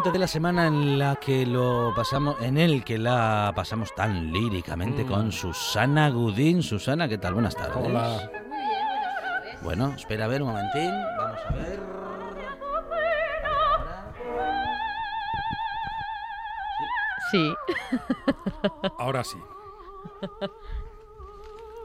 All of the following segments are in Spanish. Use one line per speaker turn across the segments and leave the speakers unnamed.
Momento de la semana en la que lo pasamos, en el que la pasamos tan líricamente con
Mm.
Susana Gudín. Susana, ¿qué tal? Buenas tardes.
Hola.
Bueno, espera a ver un momentín. Vamos a ver.
Sí.
Ahora sí.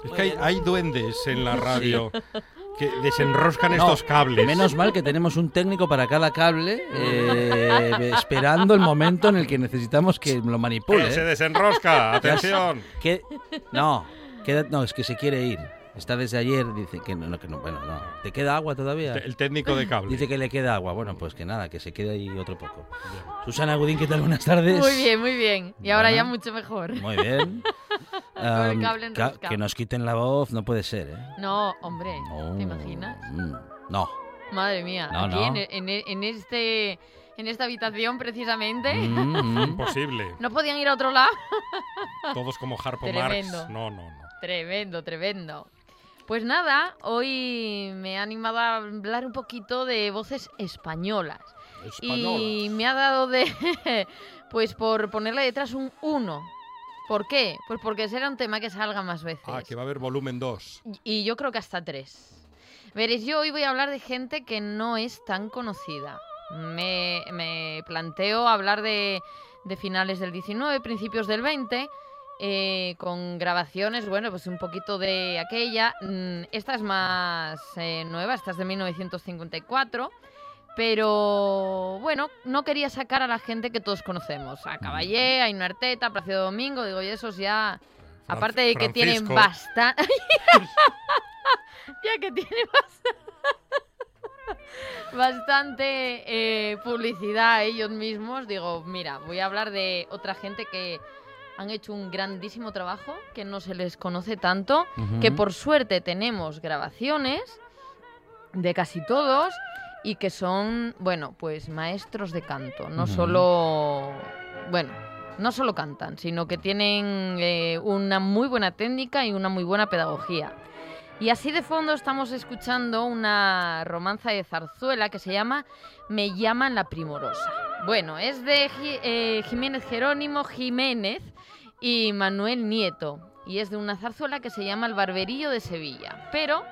Es que hay, hay duendes en la radio que desenroscan
No,
estos cables.
Menos mal que tenemos un técnico para cada cable, eh, esperando el momento en el que necesitamos que lo manipule.
Que se desenrosca, atención.
Que- no, no, es que se quiere ir. Está desde ayer, dice que no, que no, bueno, no. ¿Te queda agua todavía?
El técnico de cable.
Dice que le queda agua. Bueno, pues que nada, que se quede ahí otro poco. Susana Gudín, ¿qué tal? Buenas tardes.
Muy bien, muy bien. Y ahora
Bueno.
ya mucho mejor.
Muy bien.
Cable enroscado.
que nos quiten la voz no puede ser, ¿eh?
No, hombre,
No.
¿te imaginas?
Mm, No.
Madre mía,
No,
aquí
no.
En, en- en este, en esta habitación precisamente,
Mm, mm.
Imposible.
no podían ir a otro lado.
Todos como Harpo
Tremendo.
Marx. No, no, no.
Tremendo, tremendo. Pues nada, hoy me he animado a hablar un poquito de voces españolas. Y me ha dado de, pues por ponerle detrás un 1. ¿Por qué? Pues porque será un tema que salga más veces.
Ah, que va a haber volumen 2.
Y yo creo que hasta tres. Veréis, yo hoy voy a hablar de gente que no es tan conocida. Me, me planteo hablar de, de finales del 19, principios del 20, eh, con grabaciones, bueno, pues un poquito de aquella. Mm, Esta es más eh, nueva, esta es de 1954. Pero bueno, no quería sacar a la gente que todos conocemos. A Caballé, a Ino Arteta, a Placido Domingo, digo, y esos ya...
Fran-
Aparte de que tienen bastante... ya que tienen bastante... bastante eh, publicidad ellos mismos, digo, mira, voy a hablar de otra gente que han hecho un grandísimo trabajo, que no se les conoce tanto, que por suerte tenemos grabaciones de casi todos y que son, bueno, pues maestros de canto, no solo, bueno, no solo cantan, sino que tienen eh, una muy buena técnica y una muy buena pedagogía. Y así de fondo estamos escuchando una romanza de zarzuela que se llama Me llaman la primorosa. Bueno, es de eh, Jiménez Jerónimo Jiménez y Manuel Nieto. Y es de una zarzuela que se llama El Barberillo de Sevilla. Pero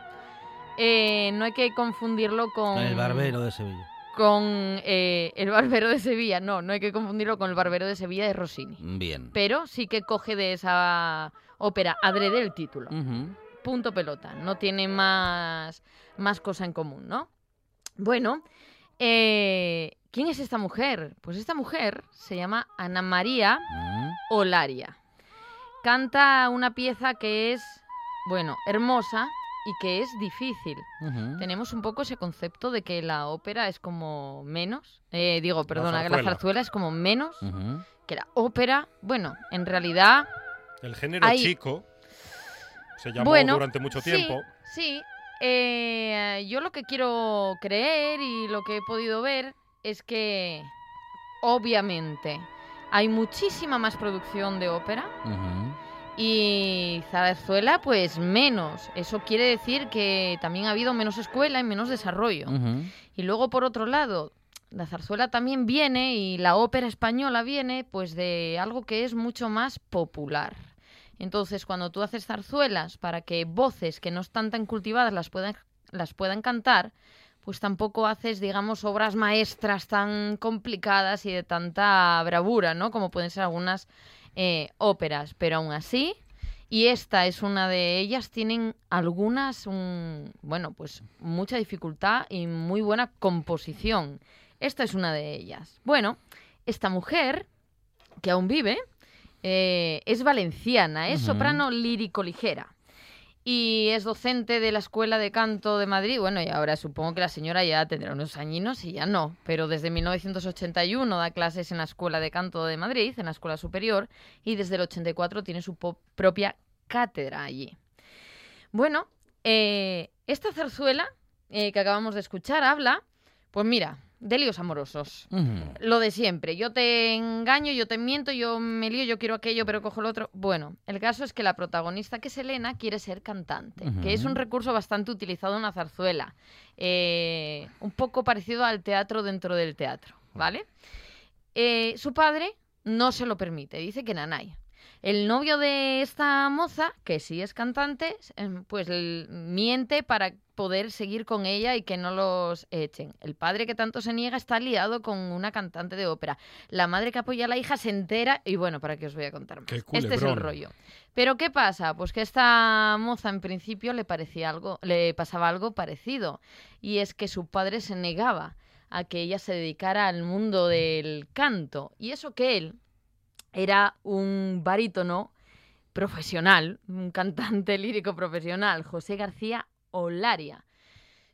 eh, no hay que confundirlo con...
El barbero de Sevilla.
Con eh, El Barbero de Sevilla. No, no hay que confundirlo con El Barbero de Sevilla de Rossini.
Bien.
Pero sí que coge de esa ópera adrede el título punto pelota. No tiene más, más cosa en común, ¿no? Bueno, eh, ¿quién es esta mujer? Pues esta mujer se llama Ana María
Mm.
Olaria. Canta una pieza que es, bueno, hermosa y que es difícil. Tenemos un poco ese concepto de que la ópera es como menos, eh, digo, perdona, que la
zarzuela.
es como menos que la ópera. Bueno, en realidad
El género
Hay-
chico se llamó
Bueno,
durante mucho
sí,
tiempo.
Sí, eh, yo lo que quiero creer y lo que he podido ver es que, obviamente, hay muchísima más producción de ópera
Ujú.
Y zarzuela, pues menos. Eso quiere decir que también ha habido menos escuela y menos desarrollo. Y luego, por otro lado, la zarzuela también viene y la ópera española viene pues de algo que es mucho más popular. Entonces, cuando tú haces zarzuelas para que voces que no están tan cultivadas las puedan, las puedan cantar, pues tampoco haces, digamos, obras maestras tan complicadas y de tanta bravura, ¿no? Como pueden ser algunas eh, óperas, pero aún así, y esta es una de ellas, tienen algunas, un, bueno, pues mucha dificultad y muy buena composición. Esta es una de ellas. Bueno, esta mujer, que aún vive, eh, es valenciana, es soprano lírico-ligera. Y es docente de la Escuela de Canto de Madrid. Bueno, y ahora supongo que la señora ya tendrá unos añinos y ya no. Pero desde 1981 da clases en la Escuela de Canto de Madrid, en la Escuela Superior, y desde el 84 tiene su propia cátedra allí. Bueno, eh, esta zarzuela eh, que acabamos de escuchar habla, pues mira, de líos amorosos. Lo de siempre. Yo te engaño, yo te miento, yo me lío, yo quiero aquello, pero cojo lo otro. Bueno, el caso es que la protagonista, que es Elena, quiere ser cantante, que es un recurso bastante utilizado en una zarzuela. Eh, un poco parecido al teatro dentro del teatro, ¿vale? Eh, su padre no se lo permite, dice que nanay. El novio de esta moza, que sí es cantante, em, pues miente para poder seguir con ella y que no los echen. El padre que tanto se niega está liado con una cantante de ópera. La madre que apoya a la hija se entera y bueno, ¿para qué os voy a contar más? Este es el rollo. Pero ¿qué pasa? Pues que a esta moza en principio le parecía algo, le pasaba algo parecido y es que su padre se negaba a que ella se dedicara al mundo del canto y eso que él era un barítono profesional, un cantante lírico profesional, José García Olaria.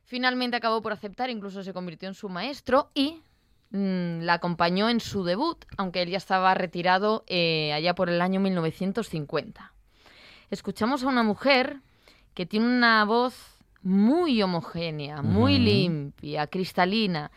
Finalmente acabó por aceptar, incluso se convirtió en su maestro y mm, la acompañó en su debut, aunque él ya estaba retirado eh, allá por el año 1950. Escuchamos a una mujer que tiene una voz muy homogénea, muy limpia, cristalina.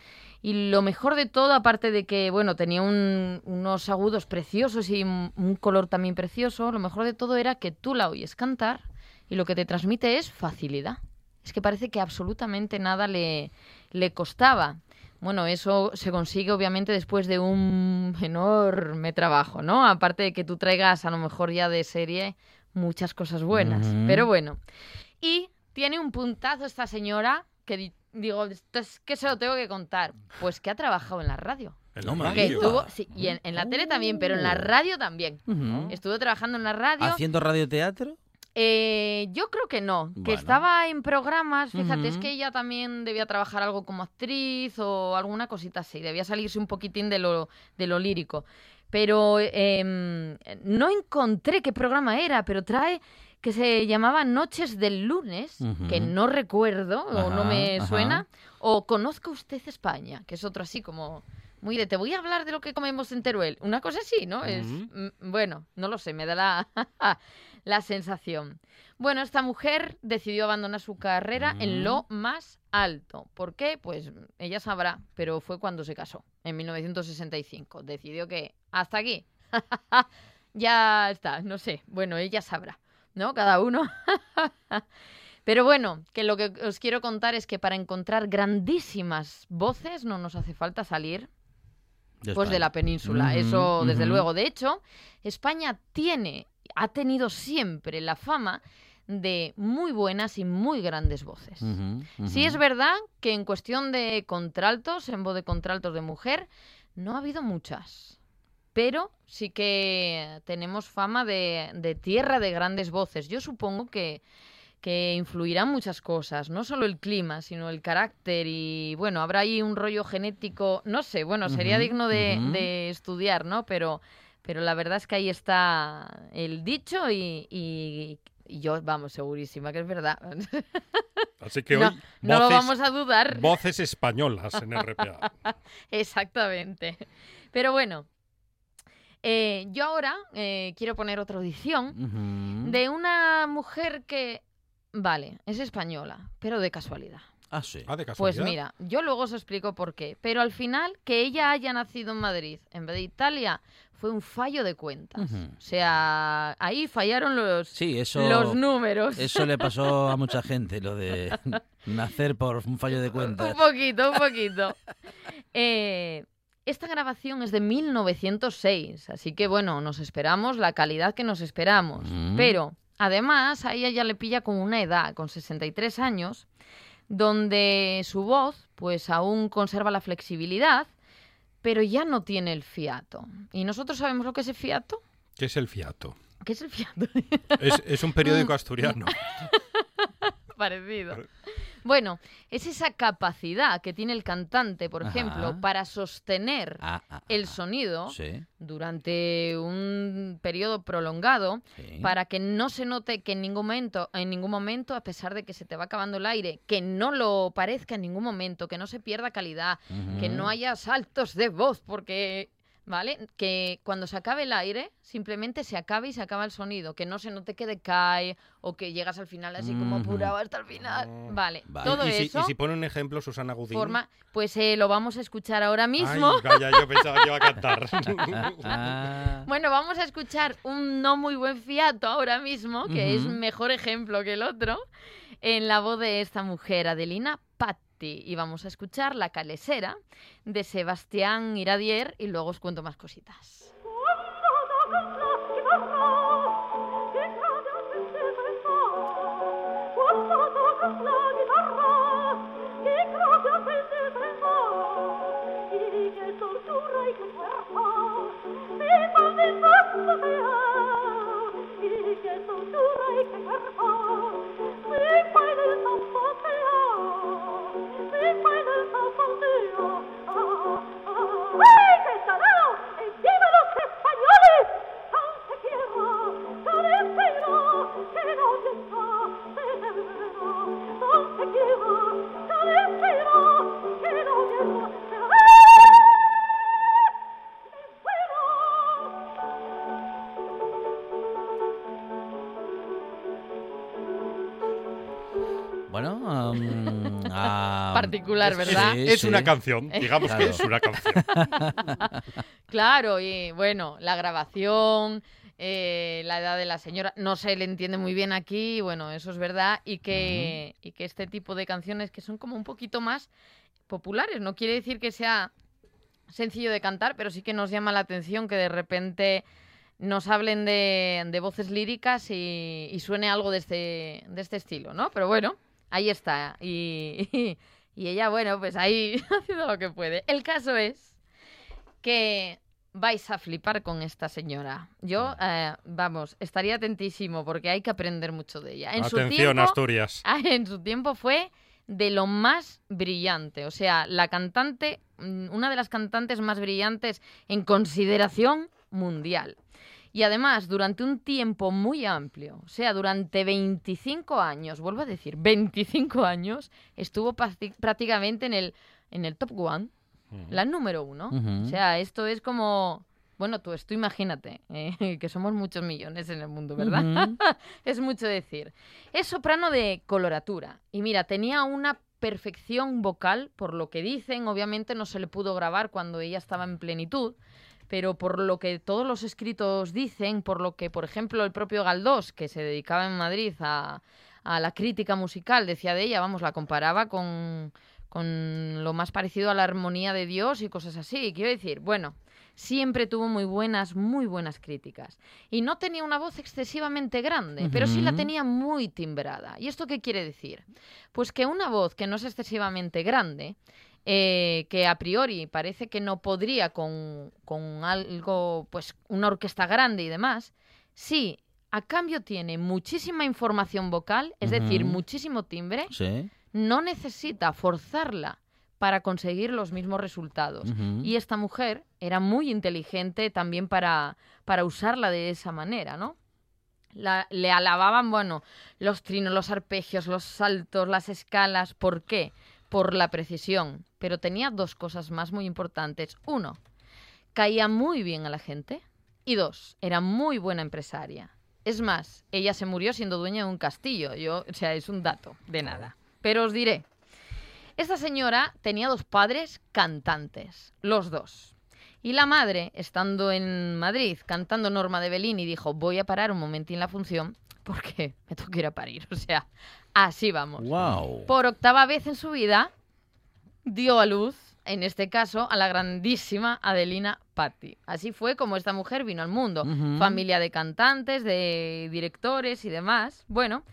Y lo mejor de todo, aparte de que, bueno, tenía un- unos agudos preciosos y un un color también precioso, lo mejor de todo era que tú la oyes cantar y lo que te transmite es facilidad. Es que parece que absolutamente nada le, le costaba. Bueno, eso se consigue obviamente después de un enorme trabajo, ¿no? Aparte de que tú traigas a lo mejor ya de serie muchas cosas buenas. Pero bueno. Y tiene un puntazo esta señora que digo, esto es que se lo tengo que contar. Pues que ha trabajado en la radio.
No
Que sí, y en, en la tele también, pero en la radio también.
Ujú.
Estuvo trabajando en la radio.
¿Haciendo radioteatro?
Eh, yo creo que no, que estaba en programas, fíjate, es que ella también debía trabajar algo como actriz o alguna cosita así, debía salirse un poquitín de lo, de lo lírico. Pero em, no encontré qué programa era, pero trae que se llamaba Noches del Lunes, que no recuerdo o no me
ajá.
suena, o Conozca usted España, que es otro así como muy de te voy a hablar de lo que comemos en Teruel, una cosa así, ¿no? Es mm, bueno, no lo sé, me da la la sensación. Bueno, esta mujer decidió abandonar su carrera en lo más alto. ¿Por qué? Pues ella sabrá, pero fue cuando se casó, en 1965. Decidió que hasta aquí. ya está, no sé. Bueno, ella sabrá, ¿no? Cada uno. Pero bueno, que lo que os quiero contar es que para encontrar grandísimas voces no nos hace falta salir pues de la península, eso desde luego. De hecho, España tiene, ha tenido siempre la fama de muy buenas y muy grandes voces.
Ujú,
Sí es verdad que en cuestión de contraltos, en voz de contraltos de mujer, no ha habido muchas. Pero sí que tenemos fama de, de tierra de grandes voces. Yo supongo que, que influirán muchas cosas, no solo el clima, sino el carácter y bueno, habrá ahí un rollo genético, no sé, bueno, sería digno de, estudiar, ¿no? Pero, pero la verdad es que ahí está el dicho y, y- y yo, vamos, segurísima que es verdad.
Así que
no,
hoy,
no lo vamos a dudar.
voces españolas en RPA.
Exactamente. Pero bueno, eh, yo ahora eh, quiero poner otra audición de una mujer que, vale, es española, pero de casualidad.
Ah, sí.
Ah, de
Pues
casualidad.
mira, yo luego os explico por qué. Pero al final, que ella haya nacido en Madrid en vez de Italia fue un fallo de cuentas. O sea, ahí fallaron los,
Sí, eso,
los números.
eso le pasó a mucha gente, lo de nacer por un fallo de
Un
cuentas.
poquito, un poquito. Eh, esta grabación es de 1906, así que bueno, nos esperamos la calidad que nos esperamos.
Mm.
Pero además a ella ya le pilla con una edad, con 63 años, donde su voz pues aún conserva la flexibilidad, pero ya no tiene el fiato. ¿Y nosotros sabemos lo que es el fiato?
¿Qué es el fiato?
¿Qué es el fiato?
Es, es un periódico asturiano.
Parecido. Bueno, es esa capacidad que tiene el cantante, por
Ajá.
ejemplo, para sostener
Ah, ah,
el
ah,
sonido
Sí,
durante un periodo prolongado
sí.
para que no se note que en ningún momento, en ningún momento, a pesar de que se te va acabando el aire, que no lo parezca en ningún momento, que no se pierda calidad, que no haya saltos de voz, porque, ¿vale? Que cuando se acabe el aire, simplemente se acabe y se acaba el sonido, que no se note que decae o que llegas al final así como apurado hasta el final.
Ah.
Vale,
Vale.
todo
y, si,
eso
y si pone un ejemplo, Susana Gudín.
forma, pues eh, lo vamos a escuchar ahora mismo.
Ay, yo pensaba que iba a cantar.
Bueno, vamos a escuchar un no muy buen fiato ahora mismo, que es mejor ejemplo que el otro, en la voz de esta mujer, Adelina Y vamos a escuchar La Calesera de Sebastián Iradier y luego os cuento más cositas.
¡Ay,
Particular, ¿verdad?
sí,
es
sí.
una canción, digamos
Claro.
que es una canción.
Claro, y bueno, la grabación, eh, la edad de la señora, no se le entiende muy bien aquí, bueno, eso es verdad, y que, y que este tipo de canciones que son como un poquito más populares, no quiere decir que sea sencillo de cantar, pero sí que nos llama la atención que de repente nos hablen de, de voces líricas y, y suene algo de este, de este estilo, ¿no? Pero bueno, ahí está. Y, y ella, bueno, pues ahí haciendo lo que puede. El caso es que vais a flipar con esta señora. Yo, eh, vamos, estaría atentísimo porque hay que aprender mucho de ella. En su
Atención,
tiempo,
Asturias.
En su tiempo fue de lo más brillante. O sea, la cantante, mm, una de las cantantes más brillantes en consideración mundial. Y además, durante un tiempo muy amplio, o sea, durante 25 años, vuelvo a decir, 25 años, estuvo prácti- prácticamente en el, en el top one, la número uno. O sea, esto es como... Bueno, tú, esto imagínate, eh, que somos muchos millones en el mundo, ¿verdad? Es mucho decir. Es soprano de coloratura. Y mira, tenía una perfección vocal, por lo que dicen, obviamente no se le pudo grabar cuando ella estaba en plenitud, pero por lo que todos los escritos dicen, por lo que, por ejemplo, el propio Galdós, que se dedicaba en Madrid a, a la crítica musical, decía de ella, vamos, la comparaba con, con lo más parecido a la armonía de Dios y cosas así. Quiero decir, bueno, siempre tuvo muy buenas, muy buenas críticas. Y no tenía una voz excesivamente grande, pero sí la tenía muy timbrada. ¿Y esto qué quiere decir? Pues que una voz que no es excesivamente grande, eh, que a priori parece que no podría con, con algo, pues una orquesta grande y demás, sí, a cambio tiene muchísima información vocal, es decir, muchísimo timbre,
Sí.
no necesita forzarla para conseguir los mismos resultados. Y esta mujer era muy inteligente también para, para usarla de esa manera, ¿no? La- le alababan, bueno, los trinos, los arpegios, los saltos, las escalas. ¿Por qué? Por la precisión. Pero tenía dos cosas más muy importantes. Uno, caía muy bien a la gente. Y dos, era muy buena empresaria. Es más, ella se murió siendo dueña de un castillo. Yo, o sea, es un dato de nada. Pero os diré, esta señora tenía dos padres cantantes, los dos. Y la madre, estando en Madrid cantando Norma de Bellini, dijo, voy a parar un momentín la función porque me tengo que ir a parir. O sea, así vamos.
Wow.
Por octava vez en su vida, dio a luz, en este caso, a la grandísima Adelina Patti. Así fue como esta mujer vino al mundo. Familia de cantantes, de directores y demás. Bueno,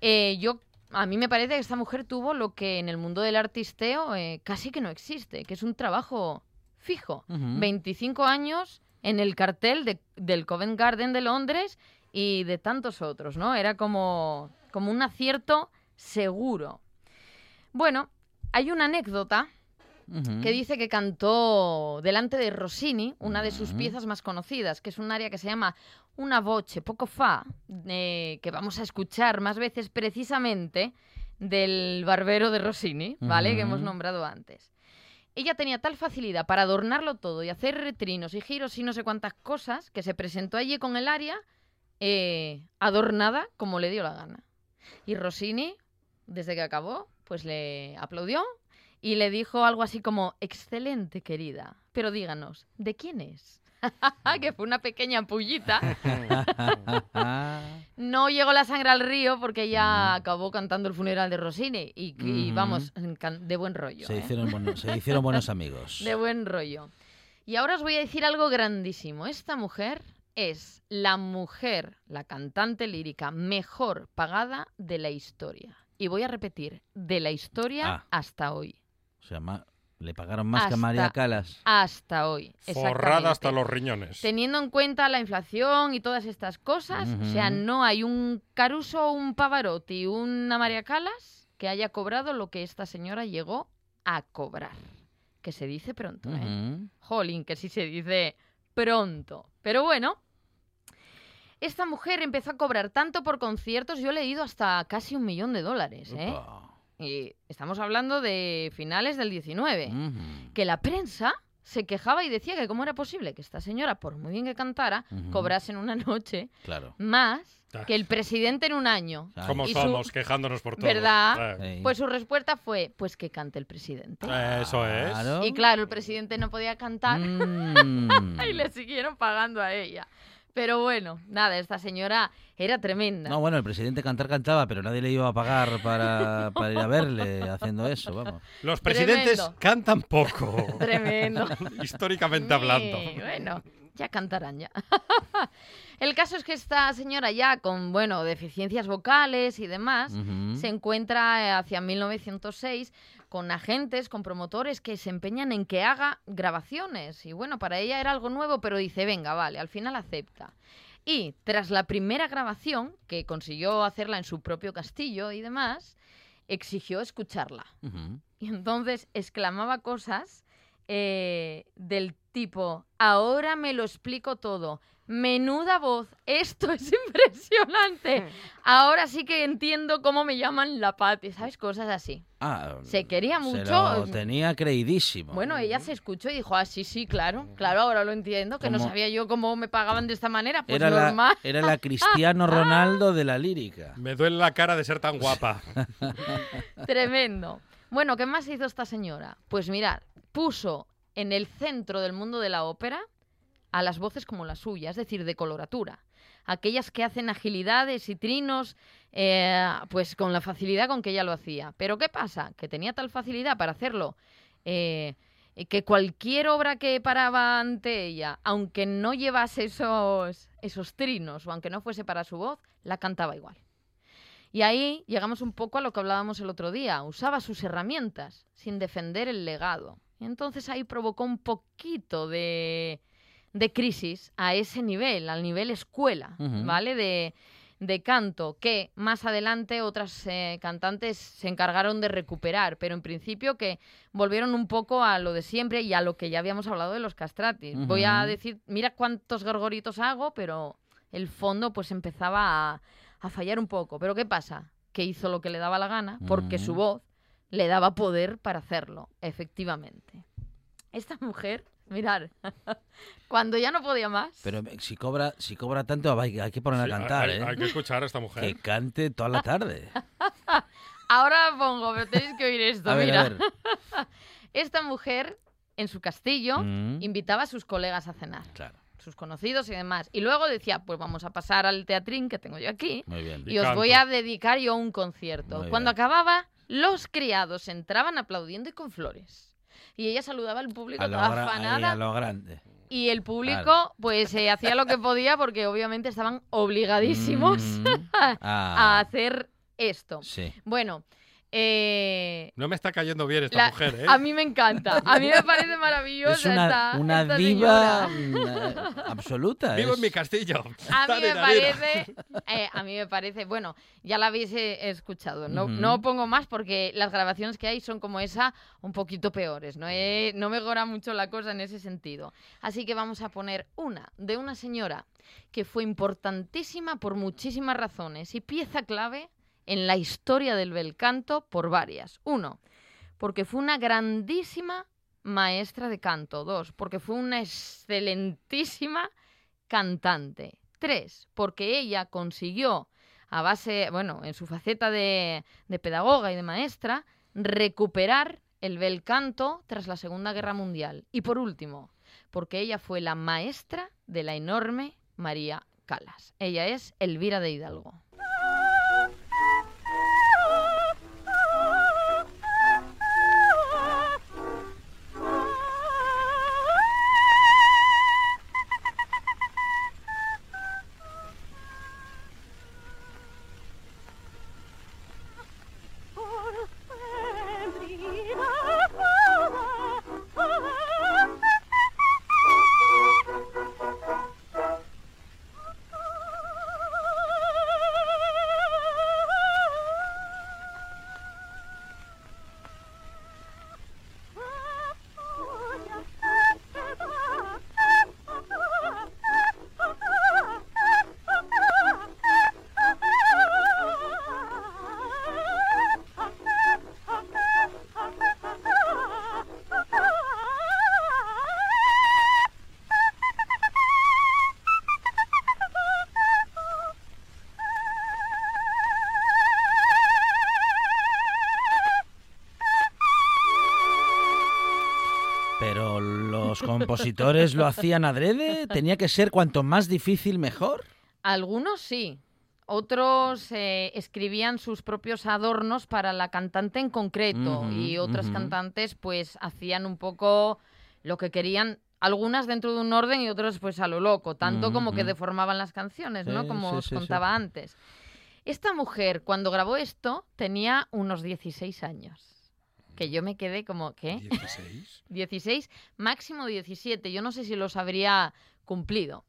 eh, yo a mí me parece que esta mujer tuvo lo que en el mundo del artisteo eh, casi que no existe, que es un trabajo fijo.
Ujú.
25 años en el cartel de- del Covent Garden de Londres y de tantos otros, ¿no? Era como, como un acierto seguro. Bueno, hay una anécdota que dice que cantó delante de Rossini, una de sus piezas más conocidas, que es un área que se llama Una voce poco fa, eh, que vamos a escuchar más veces precisamente del barbero de Rossini, ¿vale? Que hemos nombrado antes. Ella tenía tal facilidad para adornarlo todo y hacer retrinos y giros y no sé cuántas cosas que se presentó allí con el área eh, adornada como le dio la gana. Y Rossini, desde que acabó, pues le aplaudió y le dijo algo así como, excelente querida, pero díganos, ¿de quién es? que fue una pequeña pullita. No llegó la sangre al río porque ella acabó cantando el funeral de Rossini y, y
Ujú.
vamos, de buen rollo.
se,
¿eh?
hicieron buenos, se hicieron buenos amigos.
De buen rollo. Y ahora os voy a decir algo grandísimo. Esta mujer es la mujer, la cantante lírica mejor pagada de la historia. Y voy a repetir, de la historia
Ah.
hasta hoy.
O sea, ma- le pagaron más que a María
Hasta-
Calas.
Hasta hoy.
Forrada hasta los riñones.
Teniendo en cuenta la inflación y todas estas cosas, o sea, no hay un Caruso, un Pavarotti, una María Calas que haya cobrado lo que esta señora llegó a cobrar. Que se dice pronto, ¿eh? Jolín, que sí se dice pronto. Pero bueno, esta mujer empezó a cobrar tanto por conciertos, yo he leído hasta casi un millón de dólares, ¿eh? Y estamos hablando de finales del 19
Ujú.
que la prensa se quejaba y decía que cómo era posible que esta señora, por muy bien que cantara,
Ujú.
cobrase en una noche
Claro.
más
Ah.
que el presidente en un año.
Como
su-
somos, quejándonos por todo.
¿Verdad?
Sí.
Pues su respuesta fue, pues que cante el presidente.
Eso es.
Claro.
Y claro, el presidente no podía cantar
Mm.
y le siguieron pagando a ella. Pero bueno, nada, esta señora era tremenda.
No, bueno, el presidente cantar cantaba, pero nadie le iba a pagar para, para ir a verle haciendo eso, vamos.
Los presidentes
Tremendo.
cantan poco.
Tremendo.
Históricamente hablando.
Sí, bueno, ya cantarán ya. El caso es que esta señora ya con, bueno, deficiencias vocales y demás, se encuentra eh, hacia 1906 con agentes, con promotores que se empeñan en que haga grabaciones. Y bueno, para ella era algo nuevo, pero dice, venga, vale, al final acepta. Y tras la primera grabación, que consiguió hacerla en su propio castillo y demás, exigió escucharla. Y entonces exclamaba cosas eh, del tipo, ahora me lo explico todo. Menuda voz, esto es impresionante. Ahora sí que entiendo cómo me llaman la Pati, ¿sabes? Cosas así.
Ah,
Se quería
se
mucho.
lo tenía creidísimo.
Bueno, ella se escuchó y dijo, ah, sí, sí, claro, claro, ahora lo entiendo, que no sabía yo cómo me pagaban de esta manera, pues
era, la,
normal.
era la Cristiano Ronaldo de la lírica.
Me duele la cara de ser tan guapa.
Tremendo. Bueno, ¿qué más hizo esta señora? Pues mirad, puso en el centro del mundo de la ópera a las voces como la suya, es decir, de coloratura. Aquellas que hacen agilidades y trinos, eh, pues con la facilidad con que ella lo hacía. Pero ¿qué pasa? Que tenía tal facilidad para hacerlo eh, que cualquier obra que paraba ante ella, aunque no llevase esos, esos trinos o aunque no fuese para su voz, la cantaba igual. Y ahí llegamos un poco a lo que hablábamos el otro día. Usaba sus herramientas sin defender el legado. Y entonces ahí provocó un poquito de, de crisis a ese nivel, al nivel escuela. ¿vale? De, de canto, que más adelante otras eh, cantantes se encargaron de recuperar, pero en principio que volvieron un poco a lo de siempre y a lo que ya habíamos hablado de los castratis. Voy a decir, mira cuántos gorgoritos hago, pero el fondo pues empezaba a, a fallar un poco. Pero ¿qué pasa? Que hizo lo que le daba la gana porque su voz le daba poder para hacerlo, efectivamente. Esta mujer, mirar, cuando ya no podía más,
Pero si cobra, si cobra tanto, hay, hay que ponerla
Sí,
a cantar,
hay,
¿eh?
hay que escuchar a esta
Que
mujer.
cante toda la tarde.
ahora la pongo, pero tenéis que oír esto,
A ver,
mira.
a ver.
Esta mujer en su castillo
Mm,
invitaba a sus colegas a cenar,
claro,
sus conocidos y demás. Y luego decía, pues vamos a pasar al teatrín que tengo yo aquí
muy bien.
Y
y os voy a dedicar yo un concierto.
Muy
Cuando
bien.
acababa, los criados entraban aplaudiendo y con flores. Y ella saludaba al público
A
toda afanada.
a lo grande.
Y el público,
Claro.
pues, eh, hacía lo que podía porque obviamente estaban obligadísimos
Mm,
a
ah,
hacer esto.
Sí.
Bueno, eh,
No me está cayendo bien esta
la-
mujer, ¿eh?
a mí me encanta. A mí me parece maravillosa
Es una,
esta,
una
esta
diva
señora.
mm, absoluta.
Vivo
es-
en mi castillo.
A mí me parece, eh, a mí me parece, bueno, ya la habéis eh, escuchado, no, no pongo más porque las grabaciones que hay son como esa, un poquito peores, no, Eh, no mejora mucho la cosa en ese sentido. Así que vamos a poner una de una señora que fue importantísima por muchísimas razones y pieza clave en la historia del bel canto por varias. Uno, porque fue una grandísima maestra de canto. Dos, porque fue una excelentísima cantante. Tres, porque ella consiguió, a base, bueno, en su faceta de, de pedagoga y de maestra, recuperar el bel canto tras la Segunda Guerra Mundial. Y por último, porque ella fue la maestra de la enorme María Calas. Ella es Elvira de Hidalgo.
Compositores lo hacían adrede. Tenía que ser cuanto más difícil mejor.
Algunos sí. Otros eh, escribían sus propios adornos para la cantante en concreto y otras cantantes pues hacían un poco lo que querían, algunas dentro de un orden y otras pues a lo loco, tanto como que deformaban las canciones, ¿no? Como
sí,
os
sí.
contaba antes. Esta mujer cuando grabó esto tenía unos 16 años. Que yo me quedé como, ¿qué?
16.
16, máximo 17. Yo no sé si los habría cumplido.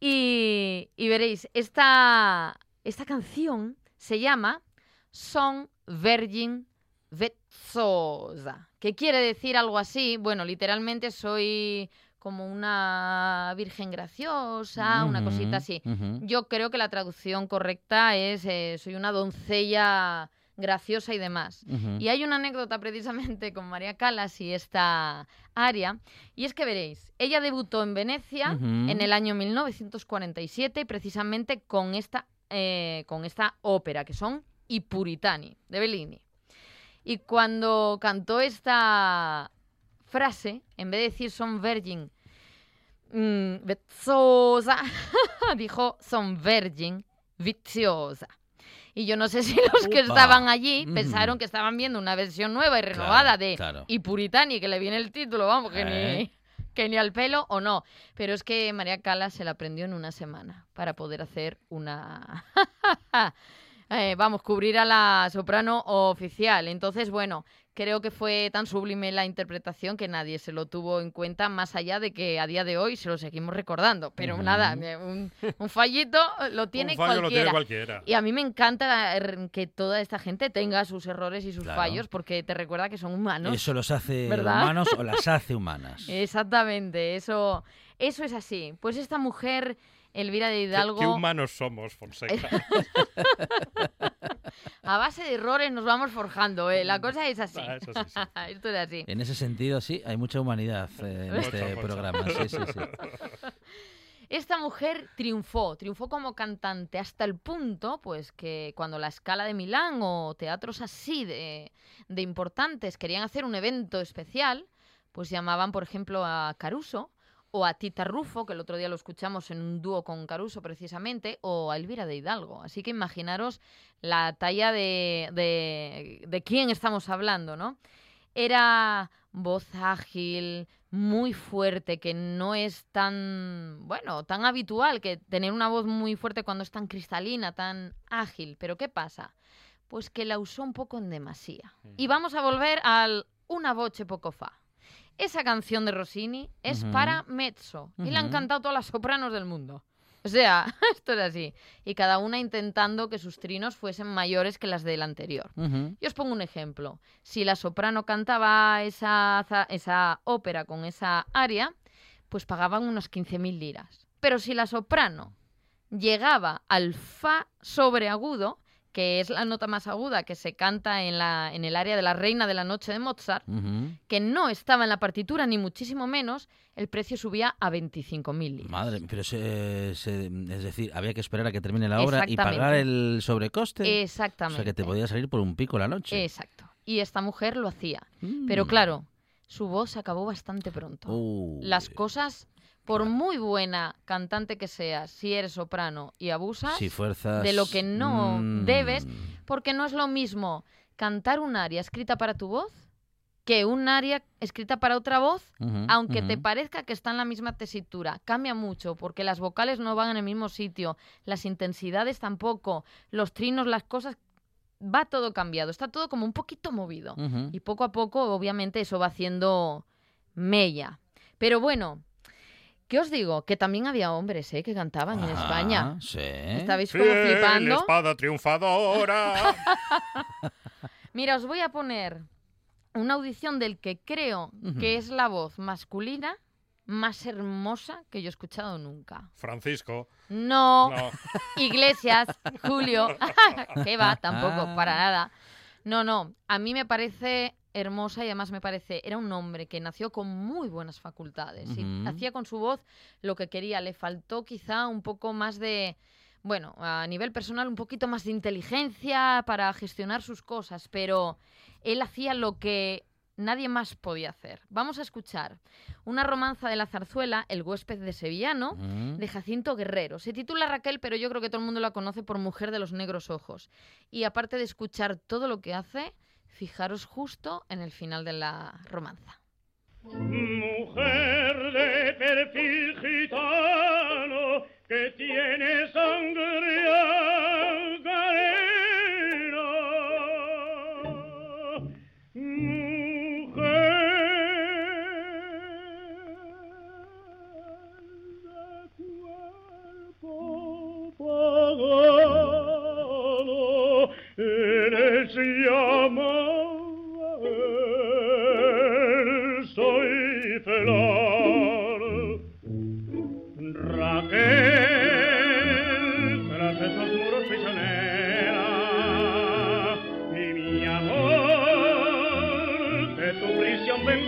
Y, y veréis, esta, esta canción se llama Son Virgin Vezzosa, que quiere decir algo así, bueno, literalmente soy como una virgen graciosa, una cosita así. Yo creo que la traducción correcta es eh, soy una doncella graciosa y demás. Y hay una anécdota precisamente con María Calas y esta aria, y es que veréis, ella debutó en Venecia en el año 1947 precisamente con esta, eh, con esta ópera, que son I Puritani, de Bellini. Y cuando cantó esta frase, en vez de decir son virgin mm, vezzosa, dijo son virgin viciosa. Y yo no sé si los que
Upa.
estaban allí pensaron que estaban viendo una versión nueva y renovada
Claro,
de
claro.
Y Puritani, que le viene el título, vamos, que,
Eh.
ni, que ni al pelo o no. Pero es que María Cala se la aprendió en una semana para poder hacer una... Eh, vamos, cubrir a la soprano oficial. Entonces, bueno, creo que fue tan sublime la interpretación que nadie se lo tuvo en cuenta, más allá de que a día de hoy se lo seguimos recordando. Pero nada, eh, un, un fallito lo tiene
Un fallo lo
cualquiera.
tiene cualquiera.
Y a mí me encanta eh, que toda esta gente tenga sus errores y sus
Claro.
fallos porque te recuerda que son humanos.
Eso los hace
¿Verdad?
humanos o las hace humanas.
Exactamente, eso, eso es así. Pues esta mujer, Elvira de
¿Qué,
Hidalgo,
qué humanos somos, Fonseca?
a base de errores nos vamos forjando. ¿eh? La cosa es así.
Ah, eso sí, sí.
Esto es así.
En ese sentido, sí, hay mucha humanidad eh, en
Mucha,
este
mucha.
programa. Sí, sí, sí.
Esta mujer triunfó, triunfó como cantante hasta el punto, pues, que cuando la Scala de Milán o teatros así de, de importantes querían hacer un evento especial, pues llamaban, por ejemplo, a Caruso o a Tita Rufo, que el otro día lo escuchamos en un dúo con Caruso precisamente, o a Elvira de Hidalgo. Así que imaginaros la talla de, de, de quién estamos hablando, ¿no? Era voz ágil, muy fuerte, que no es tan, bueno, tan habitual que tener una voz muy fuerte cuando es tan cristalina, tan ágil. Pero ¿qué pasa? pues que la usó un poco en demasía. Y vamos a volver al Una voce poco fa. Esa canción de Rossini es para mezzo y la han cantado todas las sopranos del mundo. O sea, esto es así. Y cada una intentando que sus trinos fuesen mayores que las del anterior.
Ujú.
Yo os pongo un ejemplo. Si la soprano cantaba esa, esa ópera con esa aria, pues pagaban unas 15.000 liras. Pero si la soprano llegaba al fa sobreagudo, que es la nota más aguda que se canta en, la, en el área de la Reina de la Noche de Mozart, que no estaba en la partitura ni muchísimo menos, el precio subía a 25.000 liras.
Madre, pero se, se- es decir, había que esperar a que termine la obra y pagar el sobrecoste.
Exactamente.
O sea, que te podía salir por un pico la noche.
Exacto. Y esta mujer lo hacía.
Mm.
Pero claro, su voz acabó bastante pronto. Las cosas, por muy buena cantante que seas, si eres soprano y abusas,
Si fuerzas...
de lo que no
Mm.
debes, porque no es lo mismo cantar un aria escrita para tu voz que un aria escrita para otra voz, aunque te parezca que está en la misma tesitura. Cambia mucho, porque las vocales no van en el mismo sitio, las intensidades tampoco, los trinos, las cosas, va todo cambiado, está todo como un poquito movido. Y poco a poco, obviamente, eso va haciendo mella. Pero bueno, ¿qué os digo? Que también había hombres ¿eh? que cantaban en
Ah,
España.
Sí.
¿Estabais como
Fiel
flipando?
espada triunfadora.
Mira, os voy a poner una audición del que creo que es la voz masculina más hermosa que yo he escuchado nunca.
Francisco.
No,
No.
Iglesias, Julio, que va, tampoco, para nada. No, no, a mí me parece hermosa y además me parece, era un hombre que nació con muy buenas facultades y hacía con su voz lo que quería. Le faltó quizá un poco más de, bueno, a nivel personal, un poquito más de inteligencia para gestionar sus cosas, pero él hacía lo que nadie más podía hacer. Vamos a escuchar una romanza de la zarzuela, El huésped de Sevillano, de Jacinto Guerrero. Se titula Raquel, pero yo creo que todo el mundo la conoce por Mujer de los Negros Ojos. Y aparte de escuchar todo lo que hace, fijaros justo en el final de la romanza.
Mujer de perfil gitano que tiene sangre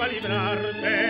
librarte.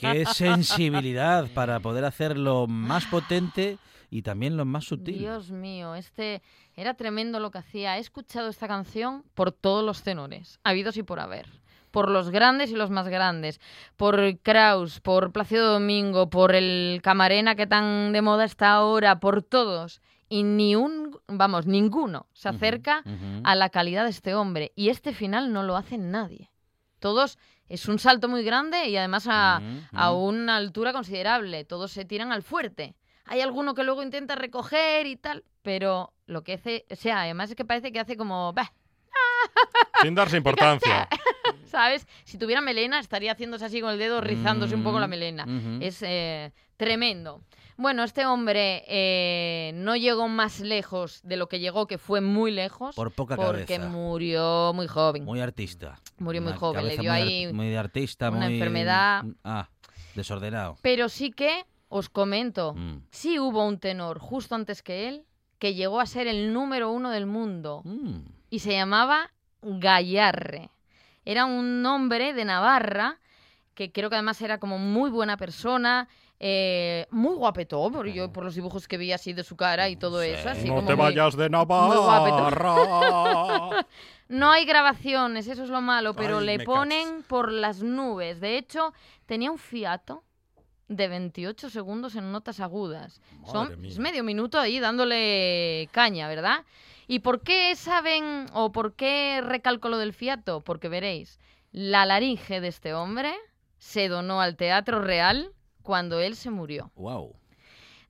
¡Qué sensibilidad para poder hacer lo más potente y también lo más sutil!
Dios mío, este era tremendo lo que hacía. He escuchado esta canción por todos los tenores, habidos y por haber. Por los grandes y los más grandes. Por Kraus, por Plácido Domingo, por el Camarena que tan de moda está ahora, por todos. Y ni un, vamos, ninguno se acerca a la calidad de este hombre. Y este final no lo hace nadie. Todos es un salto muy grande y además a, a una altura considerable. Todos se tiran al fuerte. Hay alguno que luego intenta recoger y tal, pero lo que hace, o sea, además es que parece que hace como, "Bah",
Sin darse importancia.
¿sabes? Si tuviera melena estaría haciéndose así con el dedo, rizándose un poco la
Mm,
melena. Es eh, tremendo. Bueno, este hombre eh, no llegó más lejos de lo que llegó, que fue muy lejos,
Por poca
porque
cabeza.
murió muy joven.
Muy artista.
Murió muy
Una
joven, le dio
muy
ahí
Muy de artista,
una
muy...
enfermedad.
Ah, desordenado.
Pero sí que, os comento,
Mm.
sí hubo un tenor justo antes que él que llegó a ser el número uno del mundo
Mm.
Y se llamaba Gallarre. Era un hombre de Navarra que creo que además era como muy buena persona, eh, muy guapetón, por, yo, por los dibujos que vi así de su cara y todo eso. Así
no
como
te
muy-
vayas de Navarra.
No hay grabaciones, eso es lo malo, pero
Ay,
le ponen por las nubes. De hecho, tenía un fiato de 28 segundos en notas agudas. Son
mía.
medio minuto ahí dándole caña, ¿verdad? ¿Y por qué saben o por qué recalco lo del fiato? Porque veréis, la laringe de este hombre se donó al Teatro Real cuando él se murió.
Wow.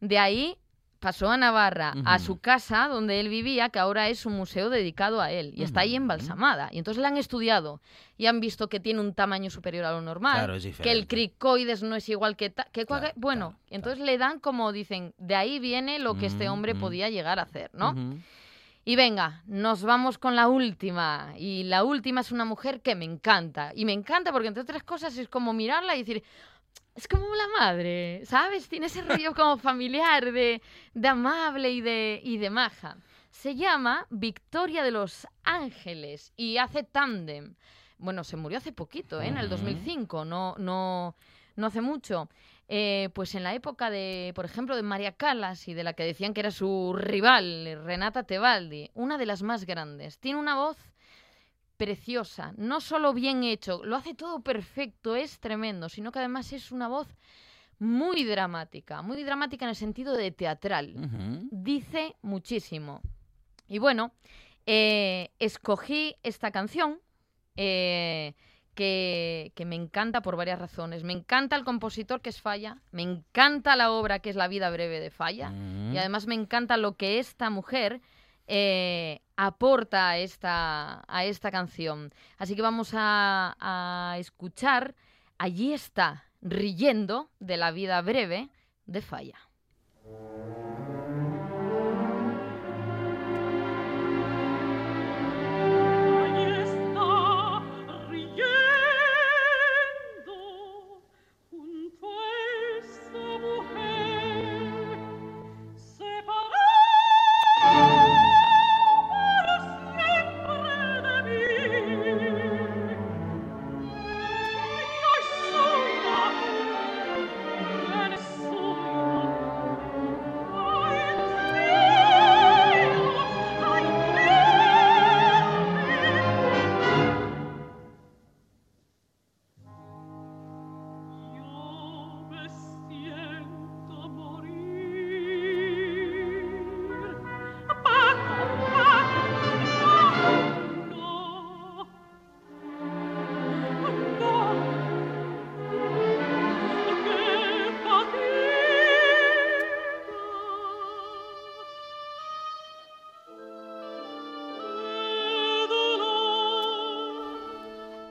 De ahí pasó a Navarra, a su casa donde él vivía, que ahora es un museo dedicado a él, y está ahí embalsamada. Y entonces la han estudiado y han visto que tiene un tamaño superior a lo normal,
Claro, es
que el cricoides no es igual que... ta- que
Claro,
bueno,
claro,
entonces le dan como dicen, de ahí viene lo que este hombre podía llegar a hacer, ¿no? Y venga, nos vamos con la última. Y la última es una mujer que me encanta. Y me encanta porque, entre otras cosas, es como mirarla y decir, es como la madre, ¿sabes? Tiene ese rollo como familiar, de, de amable y de, y de maja. Se llama Victoria de los Ángeles y hace tándem. Bueno, se murió hace poquito, ¿eh? en el
Ujú.
2005, no, no, no hace mucho. Eh, pues en la época de, por ejemplo, de María Callas y de la que decían que era su rival, Renata Tebaldi, una de las más grandes. Tiene una voz preciosa, no solo bien hecho, lo hace todo perfecto, es tremendo, sino que además es una voz muy dramática, muy dramática en el sentido de teatral. Dice muchísimo. Y bueno, eh, escogí esta canción eh, que, que me encanta por varias razones. Me encanta el compositor que es Falla, me encanta la obra que es La vida breve de Falla, y además me encanta lo que esta mujer eh, aporta a esta, a esta canción. Así que vamos a, a escuchar Allí está, riendo de la vida breve de Falla.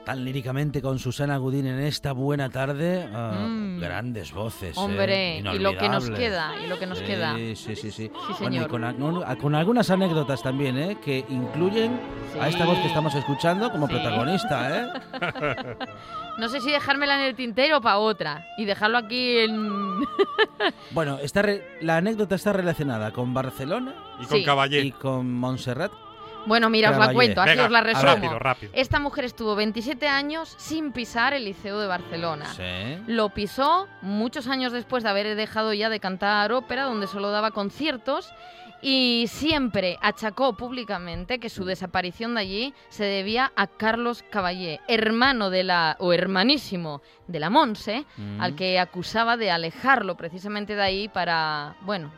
Tan líricamente con Susana Gudín en esta buena tarde. ah,
Mm.
Grandes voces. ¿eh?
Hombre, y lo que nos queda, y lo que nos
Sí,
queda.
Sí, sí, sí.
Sí,
Bueno, y con, con algunas anécdotas también, ¿eh? Que incluyen a esta
Sí.
voz que estamos escuchando como
Sí.
protagonista, ¿eh?
No sé si dejármela en el tintero para otra. Y dejarlo aquí en.
Bueno, está re- la anécdota está relacionada con Barcelona
Y con
Sí.
Caballé.
y con Montserrat.
Bueno, mira, os la cuento, así
Venga,
os la resumo.
rápido, rápido.
Esta mujer estuvo 27 años sin pisar el Liceo de Barcelona.
Sí.
Lo pisó muchos años después de haber dejado ya de cantar ópera, donde solo daba conciertos, y siempre achacó públicamente que su desaparición de allí se debía a Carlos Caballé, hermano de la, o hermanísimo de la Monse,
Mm.
al que acusaba de alejarlo precisamente de ahí para, bueno,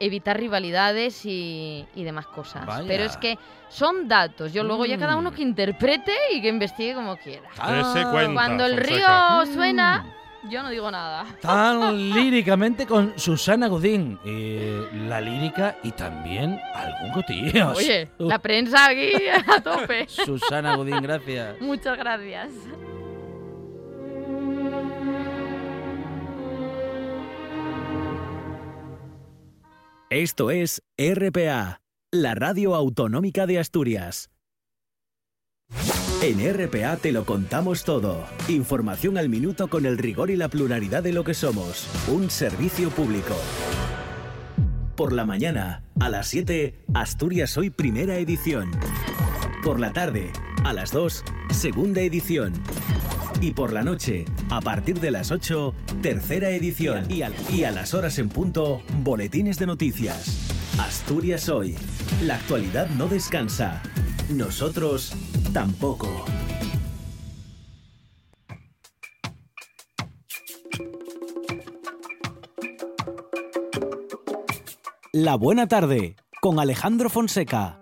evitar rivalidades y, y demás cosas.
Vaya.
Pero es que son datos, yo luego ya cada uno
Mm.
que interprete y que investigue como quiera.
Ah,
cuenta,
Cuando el
Fonseca.
río suena, yo no digo nada.
Tan líricamente con Susana Godín. Eh, la lírica y también algún cotillo.
Oye,
Uh,
la prensa aquí a tope.
Susana Godín, gracias.
Muchas gracias.
Esto es RPA, la radio autonómica de Asturias. En RPA te lo contamos todo. Información al minuto con el rigor y la pluralidad de lo que somos. Un servicio público. Por la mañana, a las 7, Asturias Hoy Primera Edición. Por la tarde, a las 2, Segunda Edición. Y por la noche, a partir de las 8, tercera edición. Y a, y a las horas en punto, boletines de noticias. Asturias hoy. La actualidad no descansa. Nosotros tampoco. La buena tarde con Alejandro Fonseca.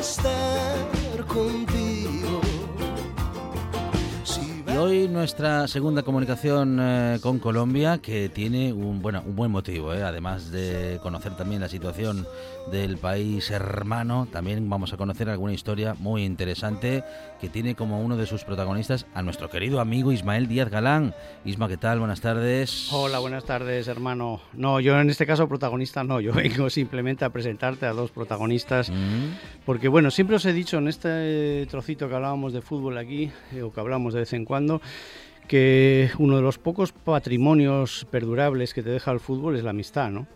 Estar contigo.
Hoy nuestra segunda comunicación eh, con Colombia, que tiene un, bueno, un buen motivo, eh, además de conocer también la situación del país hermano, también vamos a conocer alguna historia muy interesante que tiene como uno de sus protagonistas a nuestro querido amigo Ismael Díaz Galán. Isma, ¿qué tal? Buenas tardes.
Hola, buenas tardes, hermano. No, yo en este caso protagonista no, yo vengo simplemente a presentarte a dos protagonistas,
Mm,
porque bueno, siempre os he dicho en este trocito que hablábamos de fútbol aquí, eh, o que hablamos de vez en cuando, que uno de los pocos patrimonios perdurables que te deja el fútbol es la amistad, ¿no?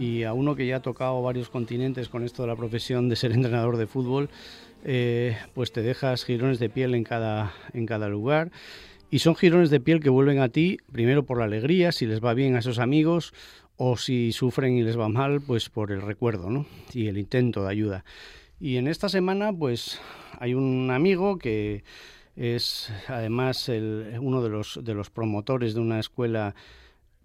Y a uno que ya ha tocado varios continentes con esto de la profesión de ser entrenador de fútbol, eh, pues te dejas girones de piel en cada, en cada lugar. Y son girones de piel que vuelven a ti, primero por la alegría, si les va bien a esos amigos, o si sufren y les va mal, pues por el recuerdo, ¿no? Y el intento de ayuda. Y en esta semana, pues hay un amigo que es además el- uno de los, de los promotores de una escuela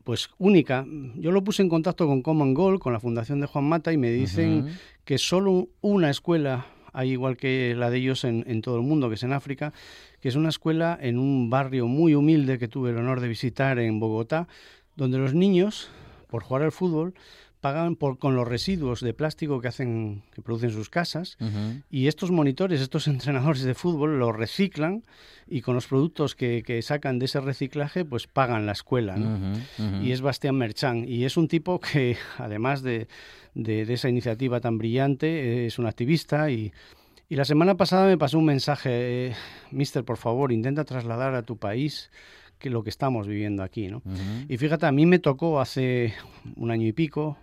pues única. Yo lo puse en contacto con Common Goal, con la fundación de Juan Mata, y me dicen que solo una escuela hay igual que la de ellos en, en todo el mundo, que es en África, que es una escuela en un barrio muy humilde que tuve el honor de visitar en Bogotá, donde los niños, por jugar al fútbol, pagan por, con los residuos de plástico que hacen, que producen sus casas,
Ujú.
y estos monitores, estos entrenadores de fútbol, los reciclan y con los productos que, que sacan de ese reciclaje, pues pagan la escuela. ¿no?
Ujú, ujú.
y es Bastián Merchán. Y es un tipo que, además de, de- de esa iniciativa tan brillante, es un activista. Y, y la semana pasada me pasó un mensaje, eh, Mister, por favor, intenta trasladar a tu país que lo que estamos viviendo aquí. ¿no?
Ujú.
Y fíjate, a mí me tocó hace un año y pico,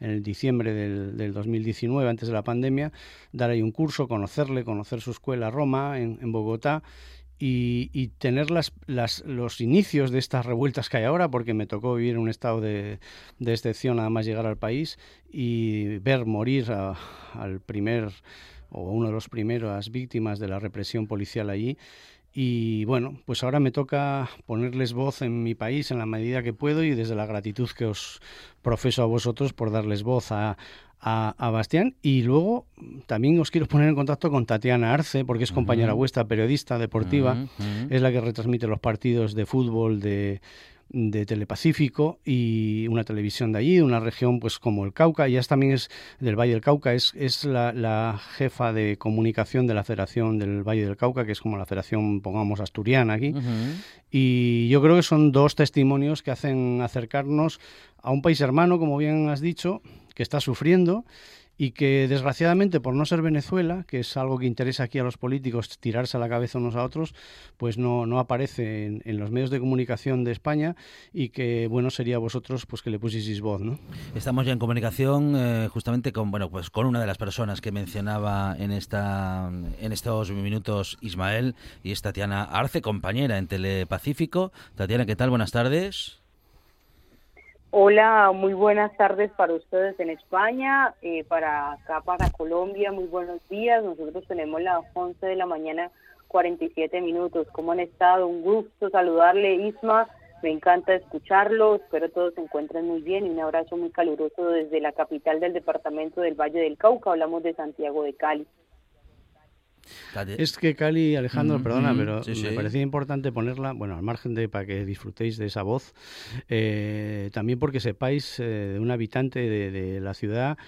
en el diciembre del, del 2019, antes de la pandemia, dar ahí un curso, conocerle, conocer su escuela Roma en, en Bogotá y, y tener las, las- los inicios de estas revueltas que hay ahora, porque me tocó vivir en un estado de, de excepción nada más llegar al país y ver morir a- al primer o uno de los primeros víctimas de la represión policial allí. Y bueno, pues ahora me toca ponerles voz en mi país en la medida que puedo y desde la gratitud que os profeso a vosotros por darles voz a, a, a Bastián. Y luego también os quiero poner en contacto con Tatiana Arce, porque es compañera vuestra, periodista deportiva. Es la que retransmite los partidos de fútbol de, de Telepacífico y una televisión de allí, de una región pues como el Cauca. Ella también es del Valle del Cauca, es, es la, la jefa de comunicación de la Federación del Valle del Cauca, que es como la federación, pongamos, asturiana aquí. Y yo creo que son dos testimonios que hacen acercarnos a un país hermano, como bien has dicho, que está sufriendo y que desgraciadamente por no ser Venezuela, que es algo que interesa aquí a los políticos tirarse a la cabeza unos a otros, pues no, no aparece en, en los medios de comunicación de España y que bueno sería vosotros pues que le pusieseis voz, ¿no?
Estamos ya en comunicación eh, justamente con bueno pues con una de las personas que mencionaba en esta en estos minutos Ismael y es Tatiana Arce, compañera en Telepacífico. Tatiana, ¿qué tal? Buenas tardes.
Hola, muy buenas tardes para ustedes en España, eh, para acá, para Colombia, muy buenos días. Nosotros tenemos las 11 de la mañana 47 minutos. ¿Cómo han estado? Un gusto saludarle, Isma. Me encanta escucharlo. Espero todos se encuentren muy bien y un abrazo muy caluroso desde la capital del departamento del Valle del Cauca. Hablamos de Santiago de Cali.
Es que Cali, Alejandro,
Mm,
perdona,
mm,
pero
sí,
me
sí.
parecía importante ponerla, bueno, al margen de para que disfrutéis de esa voz, eh, también porque sepáis eh, de un habitante de, de la ciudad,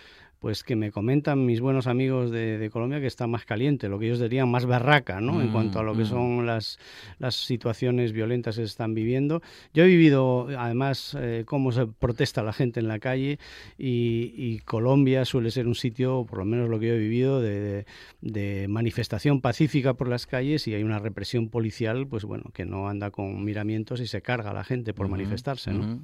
pues que me comentan mis buenos amigos de, de Colombia que está más caliente, lo que ellos dirían más barraca, ¿no? en
Mm,
cuanto a lo que
mm.
son las, las situaciones violentas que se están viviendo. Yo he vivido, además, eh, cómo se protesta la gente en la calle y, y Colombia suele ser un sitio, por lo menos lo que yo he vivido, de, de- manifestación pacífica por las calles y hay una represión policial, pues bueno, que no anda con miramientos y se carga a la gente por manifestarse, ¿no?